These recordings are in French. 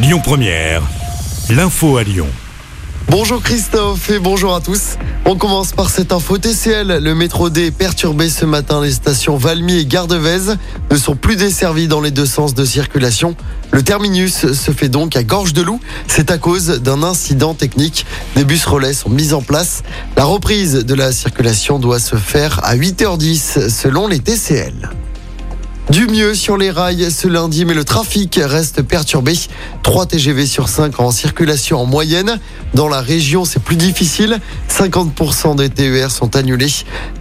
Lyon Première, l'info à Lyon. Bonjour Christophe et bonjour à tous. On commence par cette info TCL. Le métro D est perturbé ce matin. Les stations Valmy et Gardevez ne sont plus desservies dans les deux sens de circulation. Le terminus se fait donc à Gorge de Loup. C'est à cause d'un incident technique. Des bus relais sont mis en place. La reprise de la circulation doit se faire à 8h10 selon les TCL. Du mieux sur les rails ce lundi, mais le trafic reste perturbé. 3 TGV sur 5 en circulation en moyenne. Dans la région, c'est plus difficile. 50% des TER sont annulés.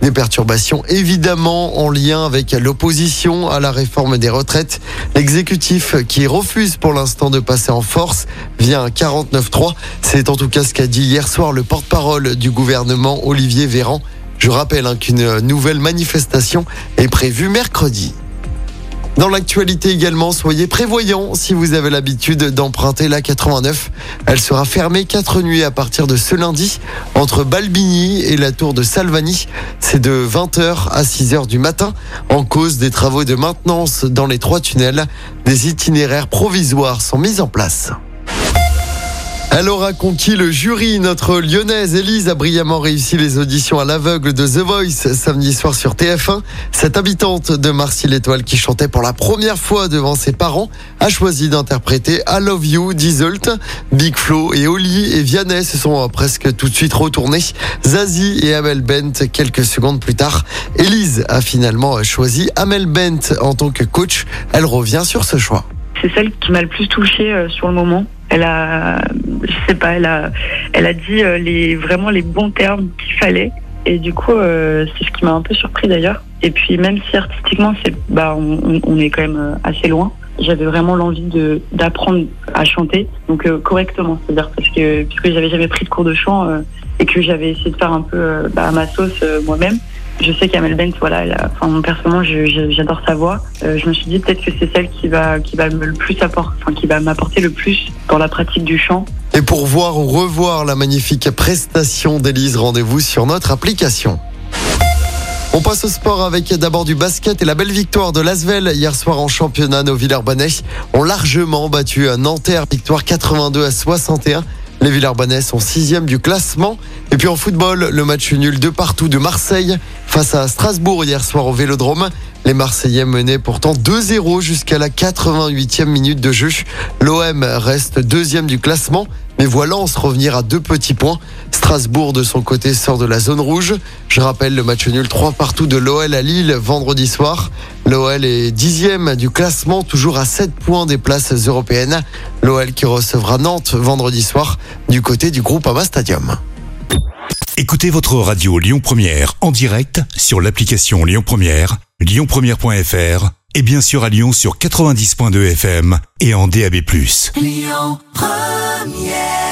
Des perturbations évidemment en lien avec l'opposition à la réforme des retraites. L'exécutif qui refuse pour l'instant de passer en force via un 49-3. C'est en tout cas ce qu'a dit hier soir le porte-parole du gouvernement Olivier Véran. Je rappelle hein, qu'une nouvelle manifestation est prévue mercredi. Dans l'actualité également, soyez prévoyants si vous avez l'habitude d'emprunter la 89. Elle sera fermée quatre nuits à partir de ce lundi entre Balbigny et la tour de Salvani. C'est de 20h à 6h du matin en cause des travaux de maintenance dans les trois tunnels. Des itinéraires provisoires sont mis en place. Elle aura conquis le jury. Notre lyonnaise Elise a brillamment réussi les auditions à l'aveugle de The Voice samedi soir sur TF1. Cette habitante de Marcy-l'Étoile qui chantait pour la première fois devant ses parents a choisi d'interpréter I Love You d'Isolt. Big Flo et Oli et Vianney se sont presque tout de suite retournés. Zazie et Amel Bent quelques secondes plus tard. Elise a finalement choisi Amel Bent en tant que coach. Elle revient sur ce choix. C'est celle qui m'a le plus touchée euh, sur le moment. Elle a, je sais pas, elle a, elle a dit euh, les vraiment les bons termes qu'il fallait. Et du coup, euh, c'est ce qui m'a un peu surpris d'ailleurs. Et puis même si artistiquement, c'est, bah, on, est quand même euh, assez loin. J'avais vraiment l'envie de d'apprendre à chanter, donc euh, correctement, c'est-à-dire parce que puisque j'avais jamais pris de cours de chant euh, et que j'avais essayé de faire un peu bah, à ma sauce moi-même. Je sais qu'Amel Bent, voilà, enfin, je- j'adore sa voix. Euh, je me suis dit peut-être que c'est celle qui va, qui va me le plus apporter, enfin, qui va m'apporter le plus dans la pratique du chant. Et pour voir ou revoir la magnifique prestation d'Élise, rendez-vous sur notre application. On passe au sport avec d'abord du basket et la belle victoire de Lasvel hier soir en championnat. Nos Villeurbanais ont largement battu un Nanterre, victoire 82 à 61. Les Villeurbanais sont sixième du classement. Et puis en football, le match nul de partout de Marseille face à Strasbourg hier soir au Vélodrome. Les Marseillais menaient pourtant 2-0 jusqu'à la 88e minute de jeu. L'OM reste deuxième du classement, mais voit Lens revenir à deux petits points. Strasbourg, de son côté, sort de la zone rouge. Je rappelle le match nul 3 partout de l'OL à Lille vendredi soir. L'OL est dixième du classement, toujours à 7 points des places européennes. L'OL qui recevra Nantes vendredi soir du côté du groupe Ama Stadium. Écoutez votre radio Lyon Première en direct sur l'application Lyon Première, lyonpremière.fr et bien sûr à Lyon sur 90.2 FM et en DAB+. Lyon Première